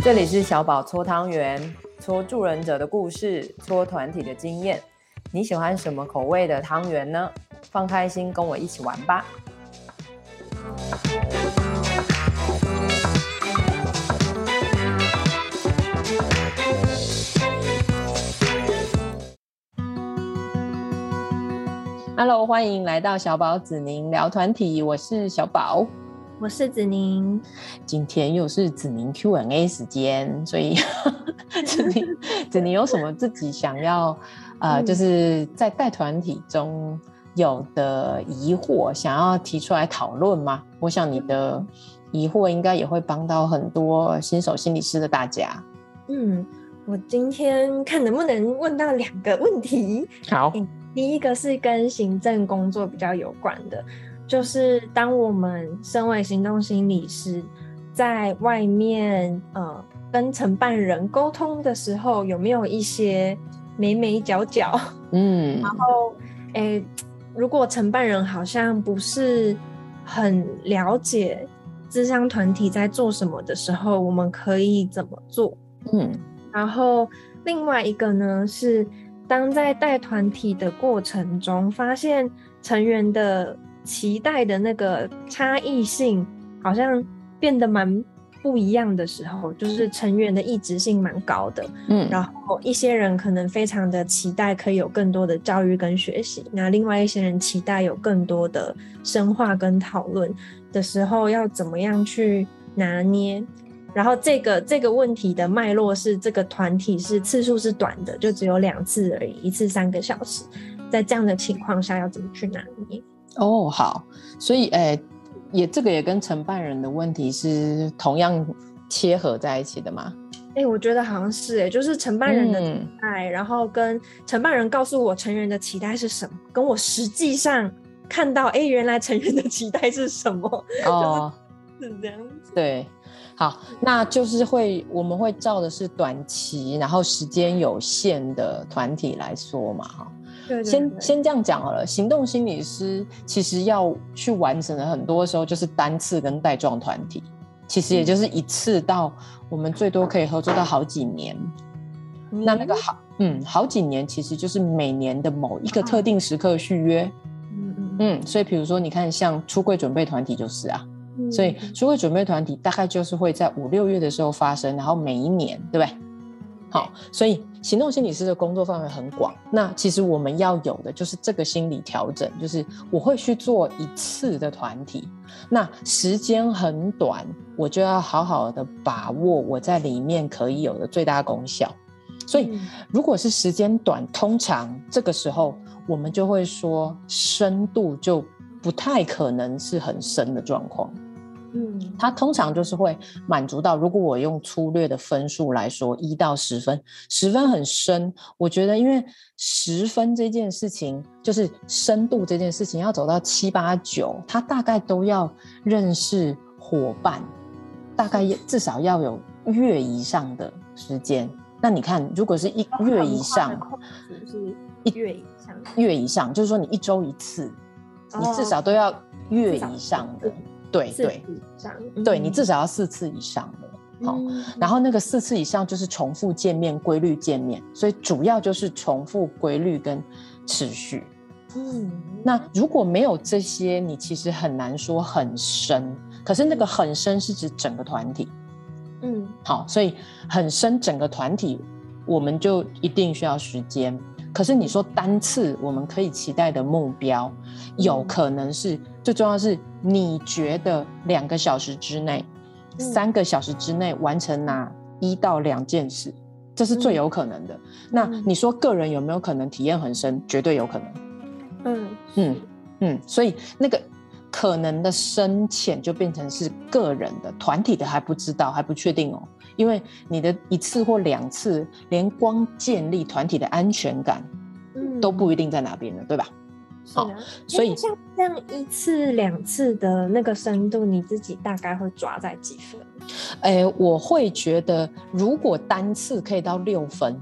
这里是小宝搓汤圆，搓助人者的故事，搓团体的经验。你喜欢什么口味的汤圆呢？放开心，跟我一起玩吧。Hello，欢迎来到小宝子宁聊团体，我是小宝。我是子宁，今天又是子宁 Q&A 时间，所以 子宁子宁有什么自己想要呃，就是在带团体中有的疑惑，想要提出来讨论吗？我想你的疑惑应该也会帮到很多新手心理师的大家。嗯，我今天看能不能问到两个问题。好，第一个是跟行政工作比较有关的。就是当我们身为行动心理师，在外面呃跟承办人沟通的时候，有没有一些眉眉角角？嗯，然后诶、欸，如果承办人好像不是很了解智商团体在做什么的时候，我们可以怎么做？嗯，然后另外一个呢是，当在带团体的过程中，发现成员的期待的那个差异性好像变得蛮不一样的时候，就是成员的异质性蛮高的。嗯，然后一些人可能非常的期待可以有更多的教育跟学习，那另外一些人期待有更多的深化跟讨论的时候，要怎么样去拿捏？然后这个这个问题的脉络是，这个团体是次数是短的，就只有两次而已，一次三个小时，在这样的情况下要怎么去拿捏？哦，好，所以，诶、欸，也这个也跟承办人的问题是同样切合在一起的吗？哎、欸，我觉得好像是、欸，哎，就是承办人的期待，嗯、然后跟承办人告诉我成员的期待是什么，跟我实际上看到，哎、欸，原来成员的期待是什么？哦，是这样子。对，好，那就是会，我们会照的是短期，然后时间有限的团体来说嘛，哈。对对对，先先这样讲好了。行动心理师其实要去完成的很多时候就是单次跟带状团体，其实也就是一次到我们最多可以合作到好几年。嗯、那那个好，嗯，好几年其实就是每年的某一个特定时刻续约。嗯嗯嗯。所以比如说你看，像出柜准备团体就是啊，嗯、所以出柜准备团体大概就是会在五六月的时候发生，然后每一年，对不对？好，所以行动心理师的工作范围很广。那其实我们要有的就是这个心理调整，就是我会去做一次的团体，那时间很短，我就要好好的把握我在里面可以有的最大功效。所以如果是时间短，通常这个时候我们就会说深度就不太可能是很深的状况。嗯，它通常就是会满足到，如果我用粗略的分数来说，一到十分，十分很深。我觉得，因为十分这件事情，就是深度这件事情，要走到七八九，他大概都要认识伙伴，大概至少要有月以上的时间。那你看，如果是一月以上，是一月以上，月以上，就是说你一周一次，你至少都要月以上的。对对，对你至少要四次以上的，好，然后那个四次以上就是重复见面、规律见面，所以主要就是重复、规律跟持续。嗯，那如果没有这些，你其实很难说很深。可是那个很深是指整个团体，嗯，好，所以很深整个团体，我们就一定需要时间。可是你说单次我们可以期待的目标，有可能是最重要的是，你觉得两个小时之内、三个小时之内完成哪一到两件事，这是最有可能的。那你说个人有没有可能体验很深？绝对有可能。嗯嗯嗯，所以那个可能的深浅就变成是个人的，团体的还不知道，还不确定哦。因为你的一次或两次，连光建立团体的安全感，都不一定在哪边了，嗯、对吧？好的，所以像这样一次两次的那个深度，你自己大概会抓在几分？哎，我会觉得，如果单次可以到六分，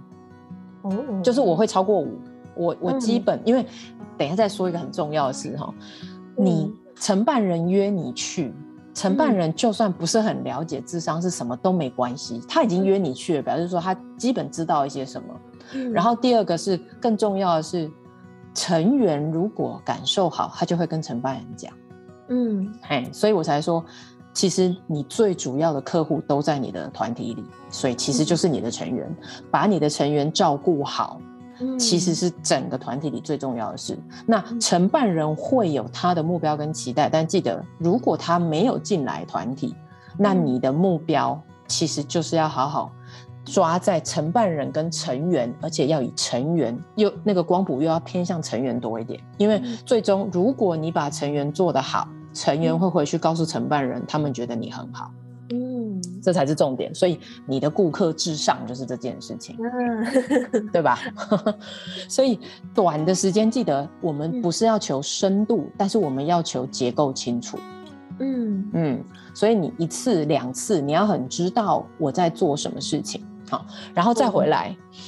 哦，就是我会超过五。我我基本、嗯、因为等一下再说一个很重要的事哈，你承办人约你去。承办人就算不是很了解智商是什么都没关系，他已经约你去了，表示说他基本知道一些什么。嗯、然后第二个是更重要的是，成员如果感受好，他就会跟承办人讲。嗯，哎，所以我才说，其实你最主要的客户都在你的团体里，所以其实就是你的成员，嗯、把你的成员照顾好。其实是整个团体里最重要的事。那承办人会有他的目标跟期待，但记得，如果他没有进来团体，那你的目标其实就是要好好抓在承办人跟成员，而且要以成员又那个光谱又要偏向成员多一点，因为最终如果你把成员做得好，成员会回去告诉承办人，他们觉得你很好。这才是重点，所以你的顾客至上就是这件事情，嗯、对吧？所以短的时间，记得我们不是要求深度，嗯、但是我们要求结构清楚。嗯嗯，所以你一次两次，你要很知道我在做什么事情，好，然后再回来，嗯、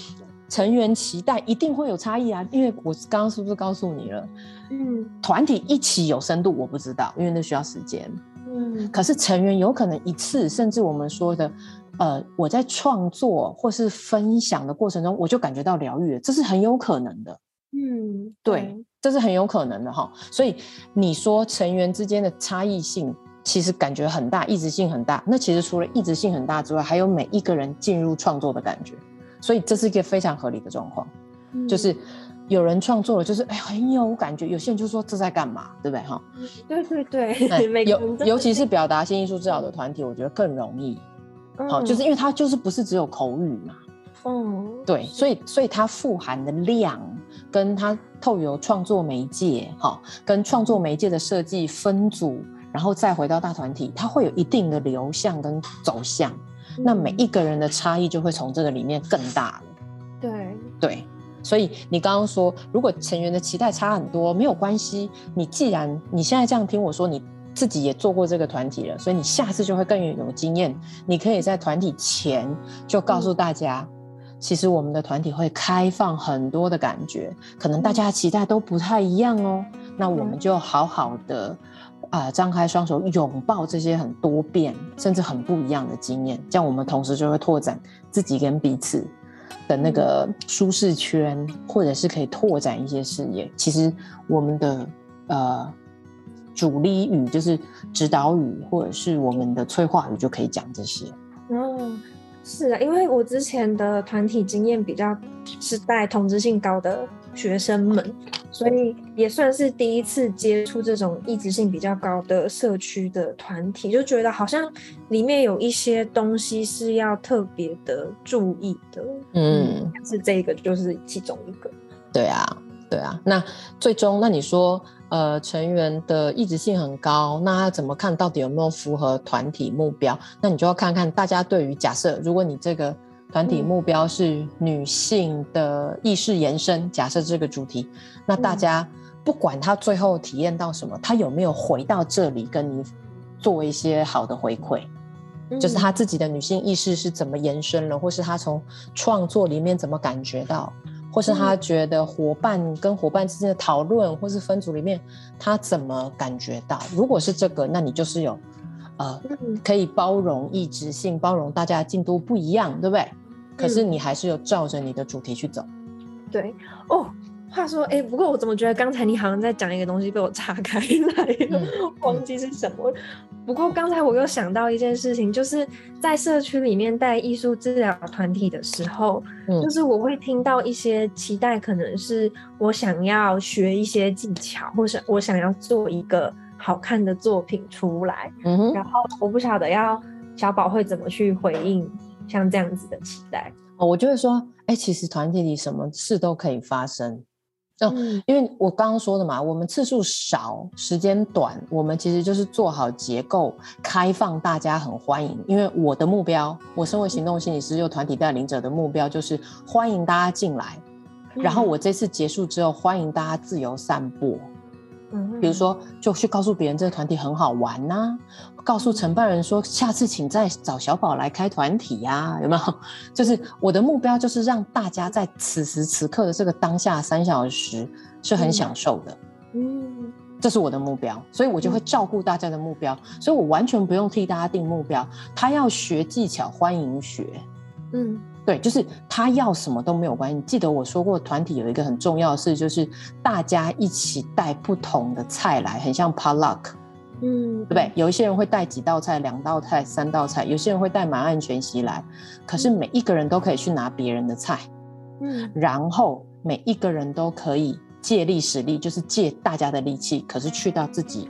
成员期待一定会有差异啊，因为我刚刚是不是告诉你了？嗯，团体一起有深度，我不知道，因为那需要时间。嗯，可是成员有可能一次，甚至我们说的，呃，我在创作或是分享的过程中，我就感觉到疗愈了，这是很有可能的。嗯，对，对，这是很有可能的哈。所以你说成员之间的差异性，其实感觉很大，异质性很大。那其实除了异质性很大之外，还有每一个人进入创作的感觉，所以这是一个非常合理的状况，嗯、就是。有人创作了，就是哎，很有感觉。有些人就说这在干嘛，对不对？哈，对对对，尤尤其是表达性艺术治疗的团体，我觉得更容易。好，就是因为它就是不是只有口语嘛。嗯，对，所以所以它富含的量，跟它透由创作媒介，哈，跟创作媒介的设计分组，然后再回到大团体，它会有一定的流向跟走向。那每一个人的差异就会从这个里面更大了。对对。所以你刚刚说，如果成员的期待差很多，没有关系。你既然你现在这样听我说，你自己也做过这个团体了，所以你下次就会更有经验。你可以在团体前就告诉大家，嗯、其实我们的团体会开放很多的感觉，可能大家的期待都不太一样哦。那我们就好好的啊、呃，张开双手拥抱这些很多变甚至很不一样的经验，这样我们同时就会拓展自己跟彼此。的那个舒适圈，或者是可以拓展一些视野。其实我们的呃主力语就是指导语，或者是我们的催化语，就可以讲这些。嗯，是啊，因为我之前的团体经验比较是带同质性高的学生们。所以也算是第一次接触这种意志性比较高的社区的团体，就觉得好像里面有一些东西是要特别的注意的。嗯，是这个就是其中一个。对啊，对啊。那最终，那你说，呃，成员的意志性很高，那他怎么看到底有没有符合团体目标？那你就要看看大家对于假设，如果你这个。团体目标是女性的意识延伸。假设这个主题，那大家不管他最后体验到什么，他有没有回到这里跟你做一些好的回馈，就是他自己的女性意识是怎么延伸了，或是他从创作里面怎么感觉到，或是他觉得伙伴跟伙伴之间的讨论，或是分组里面他怎么感觉到。如果是这个，那你就是有。呃，可以包容异质性，包容大家的进度不一样，对不对？嗯、可是你还是有照着你的主题去走。对哦，话说，哎，不过我怎么觉得刚才你好像在讲一个东西被我岔开来了，嗯、忘记是什么。不过刚才我又想到一件事情，就是在社区里面带艺术治疗团体的时候，嗯、就是我会听到一些期待，可能是我想要学一些技巧，或是我想要做一个。好看的作品出来，嗯哼，然后我不晓得要小宝会怎么去回应像这样子的期待。哦，我就会说，哎、欸，其实团体里什么事都可以发生。哦，嗯、因为我刚刚说的嘛，我们次数少，时间短，我们其实就是做好结构，开放大家很欢迎。因为我的目标，我身为行动心理师又团体带领者的目标就是欢迎大家进来，嗯、然后我这次结束之后，欢迎大家自由散播。比如说，就去告诉别人这个团体很好玩呐、啊，告诉承办人说，下次请再找小宝来开团体呀、啊，有没有？就是我的目标就是让大家在此时此刻的这个当下三小时是很享受的。嗯，这是我的目标，所以我就会照顾大家的目标，所以我完全不用替大家定目标。他要学技巧，欢迎学。嗯，对，就是他要什么都没有关系。记得我说过，团体有一个很重要的事，就是大家一起带不同的菜来，很像 potluck。嗯，对不对？有一些人会带几道菜，两道菜、三道菜；有些人会带满汉全席来，可是每一个人都可以去拿别人的菜。嗯，然后每一个人都可以。借力使力，就是借大家的力气，可是去到自己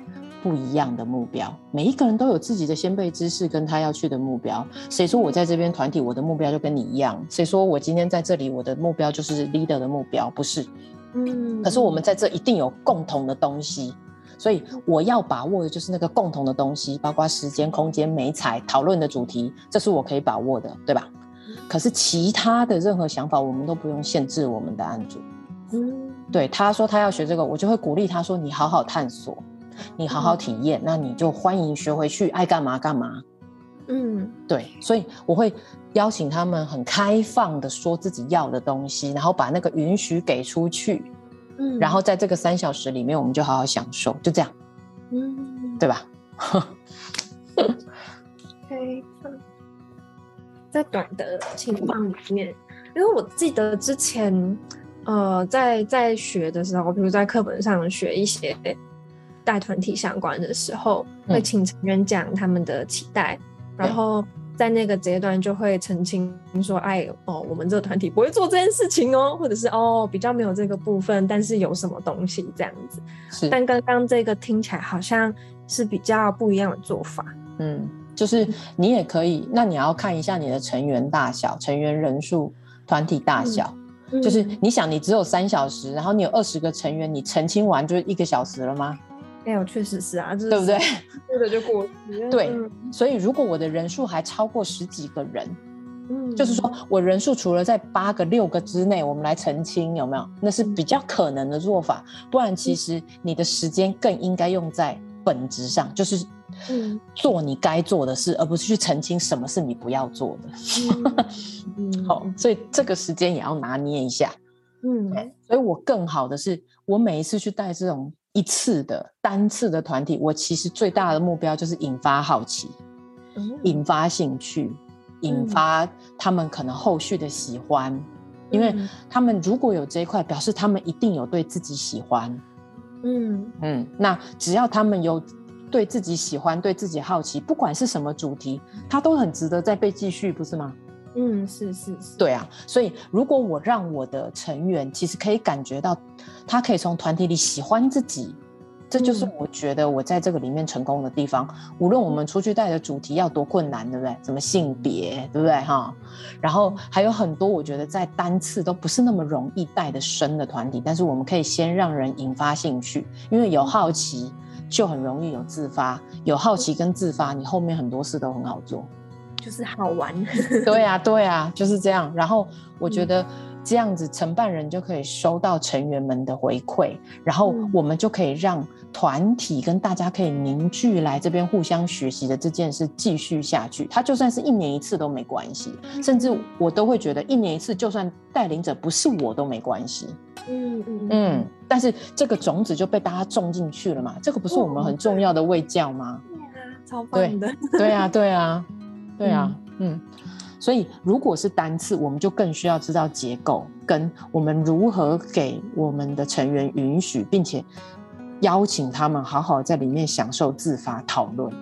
不一样的目标。每一个人都有自己的先辈知识跟他要去的目标。谁说我在这边团体，我的目标就跟你一样？谁说我今天在这里，我的目标就是 leader 的目标？不是。嗯。可是我们在这一定有共同的东西，所以我要把握的就是那个共同的东西，包括时间、空间、美彩、讨论的主题，这是我可以把握的，对吧？可是其他的任何想法，我们都不用限制我们的案主。嗯。对，他说他要学这个，我就会鼓励他说：“你好好探索，你好好体验，嗯、那你就欢迎学回去，爱干嘛干嘛。”嗯，对，所以我会邀请他们很开放的说自己要的东西，然后把那个允许给出去。嗯，然后在这个三小时里面，我们就好好享受，就这样。嗯，对吧？OK，在短的情况里面，因为我记得之前。呃，在在学的时候，比如在课本上学一些带团体相关的时候，嗯、会请成员讲他们的期待，嗯、然后在那个阶段就会澄清说：“哎，哦，我们这个团体不会做这件事情哦，或者是哦，比较没有这个部分，但是有什么东西这样子。”是。但刚刚这个听起来好像是比较不一样的做法。嗯，就是你也可以，那你要看一下你的成员大小、成员人数、团体大小。嗯就是你想，你只有三小时，然后你有二十个成员，你澄清完就是一个小时了吗？哎呦，确实是啊，是对不对？过了就过。对，所以如果我的人数还超过十几个人，嗯，就是说我人数除了在八个、六个之内，我们来澄清有没有？那是比较可能的做法。不然，其实你的时间更应该用在本质上，就是。嗯，做你该做的事，而不是去澄清什么是你不要做的。嗯，好，所以这个时间也要拿捏一下。嗯，所以我更好的是，我每一次去带这种一次的单次的团体，我其实最大的目标就是引发好奇，嗯、引发兴趣，引发他们可能后续的喜欢，嗯、因为他们如果有这一块，表示他们一定有对自己喜欢。嗯嗯，那只要他们有。对自己喜欢，对自己好奇，不管是什么主题，它都很值得再被继续，不是吗？嗯，是是是，对啊。所以，如果我让我的成员其实可以感觉到，他可以从团体里喜欢自己，这就是我觉得我在这个里面成功的地方。嗯、无论我们出去带的主题要多困难，对不对？什么性别，对不对？哈。然后还有很多，我觉得在单次都不是那么容易带的深的团体，但是我们可以先让人引发兴趣，因为有好奇。就很容易有自发，有好奇跟自发，你后面很多事都很好做，就是好玩。对呀、啊，对呀、啊，就是这样。然后我觉得这样子承办人就可以收到成员们的回馈，然后我们就可以让团体跟大家可以凝聚来这边互相学习的这件事继续下去。他就算是一年一次都没关系，甚至我都会觉得一年一次，就算带领者不是我都没关系。嗯嗯嗯，但是这个种子就被大家种进去了嘛，这个不是我们很重要的卫教吗？对啊，超棒的。对啊，对啊，对啊，嗯。所以如果是单次，我们就更需要知道结构，跟我们如何给我们的成员允许，并且邀请他们好好在里面享受自发讨论。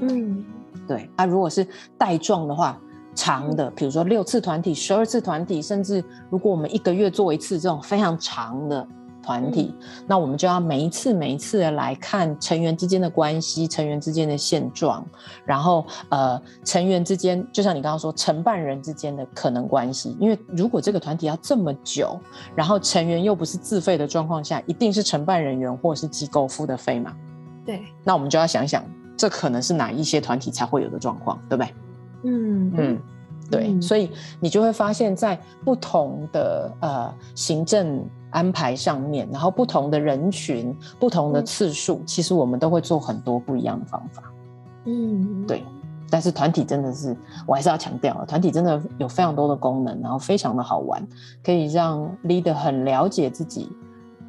嗯，对。啊，如果是带状的话。长的，比如说六次团体、十二次团体，甚至如果我们一个月做一次这种非常长的团体，嗯、那我们就要每一次每一次的来看成员之间的关系、成员之间的现状，然后呃，成员之间，就像你刚刚说，承办人之间的可能关系。因为如果这个团体要这么久，然后成员又不是自费的状况下，一定是承办人员或者是机构付的费嘛？对。那我们就要想想，这可能是哪一些团体才会有的状况，对不对？嗯嗯，对，嗯、所以你就会发现，在不同的呃行政安排上面，然后不同的人群、不同的次数，嗯、其实我们都会做很多不一样的方法。嗯，对。但是团体真的是，我还是要强调，团体真的有非常多的功能，然后非常的好玩，可以让 leader 很了解自己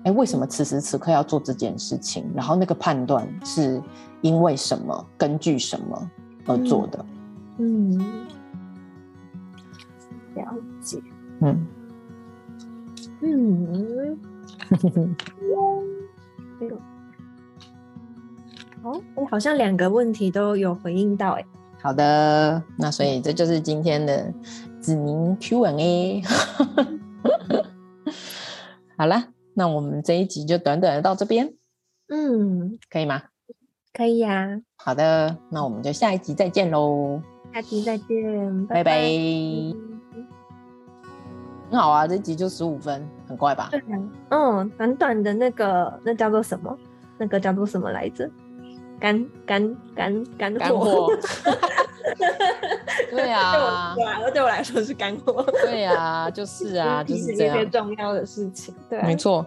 哎，为什么此时此刻要做这件事情？然后那个判断是因为什么，根据什么而做的？嗯，了解。嗯嗯，好，哎，好像两个问题都有回应到，哎。好的，那所以这就是今天的子宁 Q&A。好了，那我们这一集就短短的到这边。嗯，可以吗？可以呀、啊。好的，那我们就下一集再见喽。下集再见，拜拜。拜拜。很好啊，这一集就十五分，很快吧？对啊。嗯，短短的那个，那叫做什么？那个叫做什么来着？干干干干货，对啊，对啊，对我来说是干货，对啊，就是啊，就是这些重要的事情，对，没错，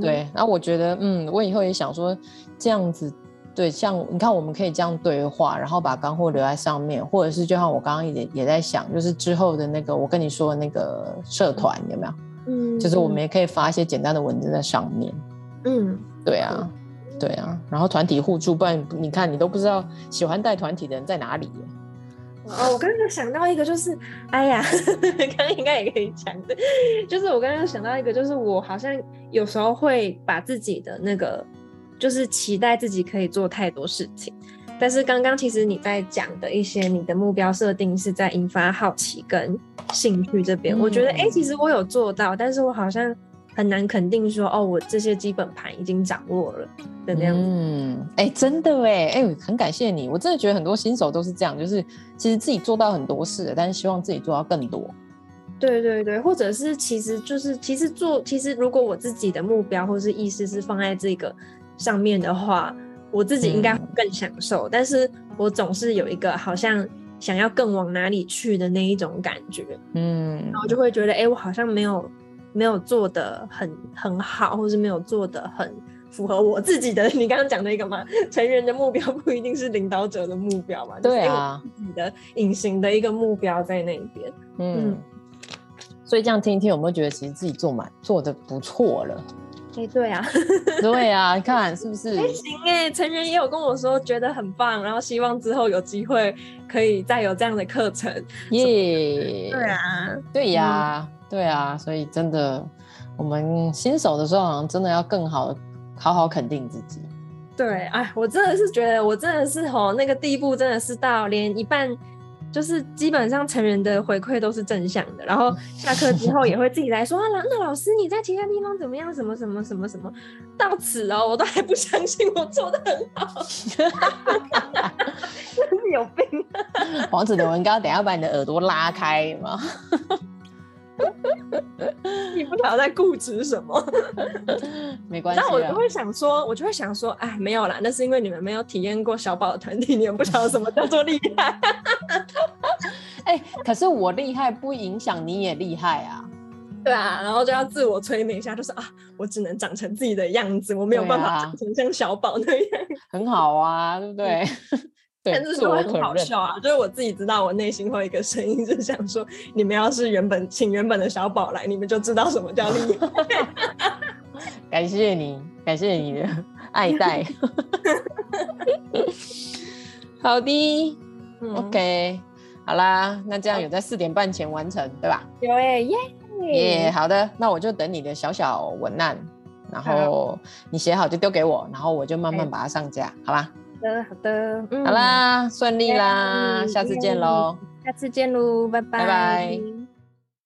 对。然后我觉得，嗯，我以后也想说这样子，对，像你看，我们可以这样对话，然后把干货留在上面，或者是就像我刚刚也也在想，就是之后的那个我跟你说的那个社团有没有？嗯，就是我们也可以发一些简单的文字在上面，嗯，对啊。对啊，然后团体互助，不然你看你都不知道喜欢带团体的人在哪里。哦，我刚刚想到一个，就是哎呀，刚刚应该也可以讲的，就是我刚刚想到一个，就是我好像有时候会把自己的那个，就是期待自己可以做太多事情，但是刚刚其实你在讲的一些你的目标设定是在引发好奇跟兴趣这边，嗯、我觉得哎，其实我有做到，但是我好像。很难肯定说哦，我这些基本盘已经掌握了的那样子。嗯，哎、欸，真的哎，哎、欸，很感谢你。我真的觉得很多新手都是这样，就是其实自己做到很多事，但是希望自己做到更多。对对对，或者是其实就是其实做，其实如果我自己的目标或是意识是放在这个上面的话，我自己应该会更享受。嗯、但是我总是有一个好像想要更往哪里去的那一种感觉。嗯，然后就会觉得，哎、欸，我好像没有。没有做的很很好，或是没有做的很符合我自己的。你刚刚讲那个嘛，成人的目标不一定是领导者的目标嘛？对啊，自己的隐形的一个目标在那边。嗯，嗯，所以这样听一听，有没有觉得其实自己做蛮做的不错了？对啊，对啊，你看是不是？还行哎，成人也有跟我说觉得很棒，然后希望之后有机会可以再有这样的课程。耶，对啊，对呀。嗯对啊，所以真的，我们新手的时候好像真的要更好的好好肯定自己。对，哎，我真的是觉得，我真的是吼那个地步，真的是到连一半，就是基本上成人的回馈都是正向的，然后下课之后也会自己来说啊，那老师你在其他地方怎么样？什么什么什么什么？到此哦，我都还不相信我做的很好，真是有病。王子的文刚，等一下把你的耳朵拉开嘛。你不晓得在固执什么？没关系。那我就会想说，我就会想说，哎，没有啦，那是因为你们没有体验过小宝的团体，你们不晓得什么叫做厉害。哎、欸，可是我厉害不影响你也厉害啊。对啊，然后就要自我催眠一下，就是啊，我只能长成自己的样子，我没有办法长成像小宝那样。很好啊，对不对？嗯但是说很好笑啊，就是我自己知道，我内心会有一个声音，就想说，你们要是原本请原本的小宝来，你们就知道什么叫厉害。感谢你，感谢你的 爱戴。好的、嗯、，OK，好啦，那这样有在四点半前完成，对吧？有哎，耶耶，好的，那我就等你的小小文案，然后你写好就丢给我，然后我就慢慢把它上架，好吧？好的，嗯、好啦，顺利啦，嗯、下次见喽，下次见喽，拜拜。拜拜。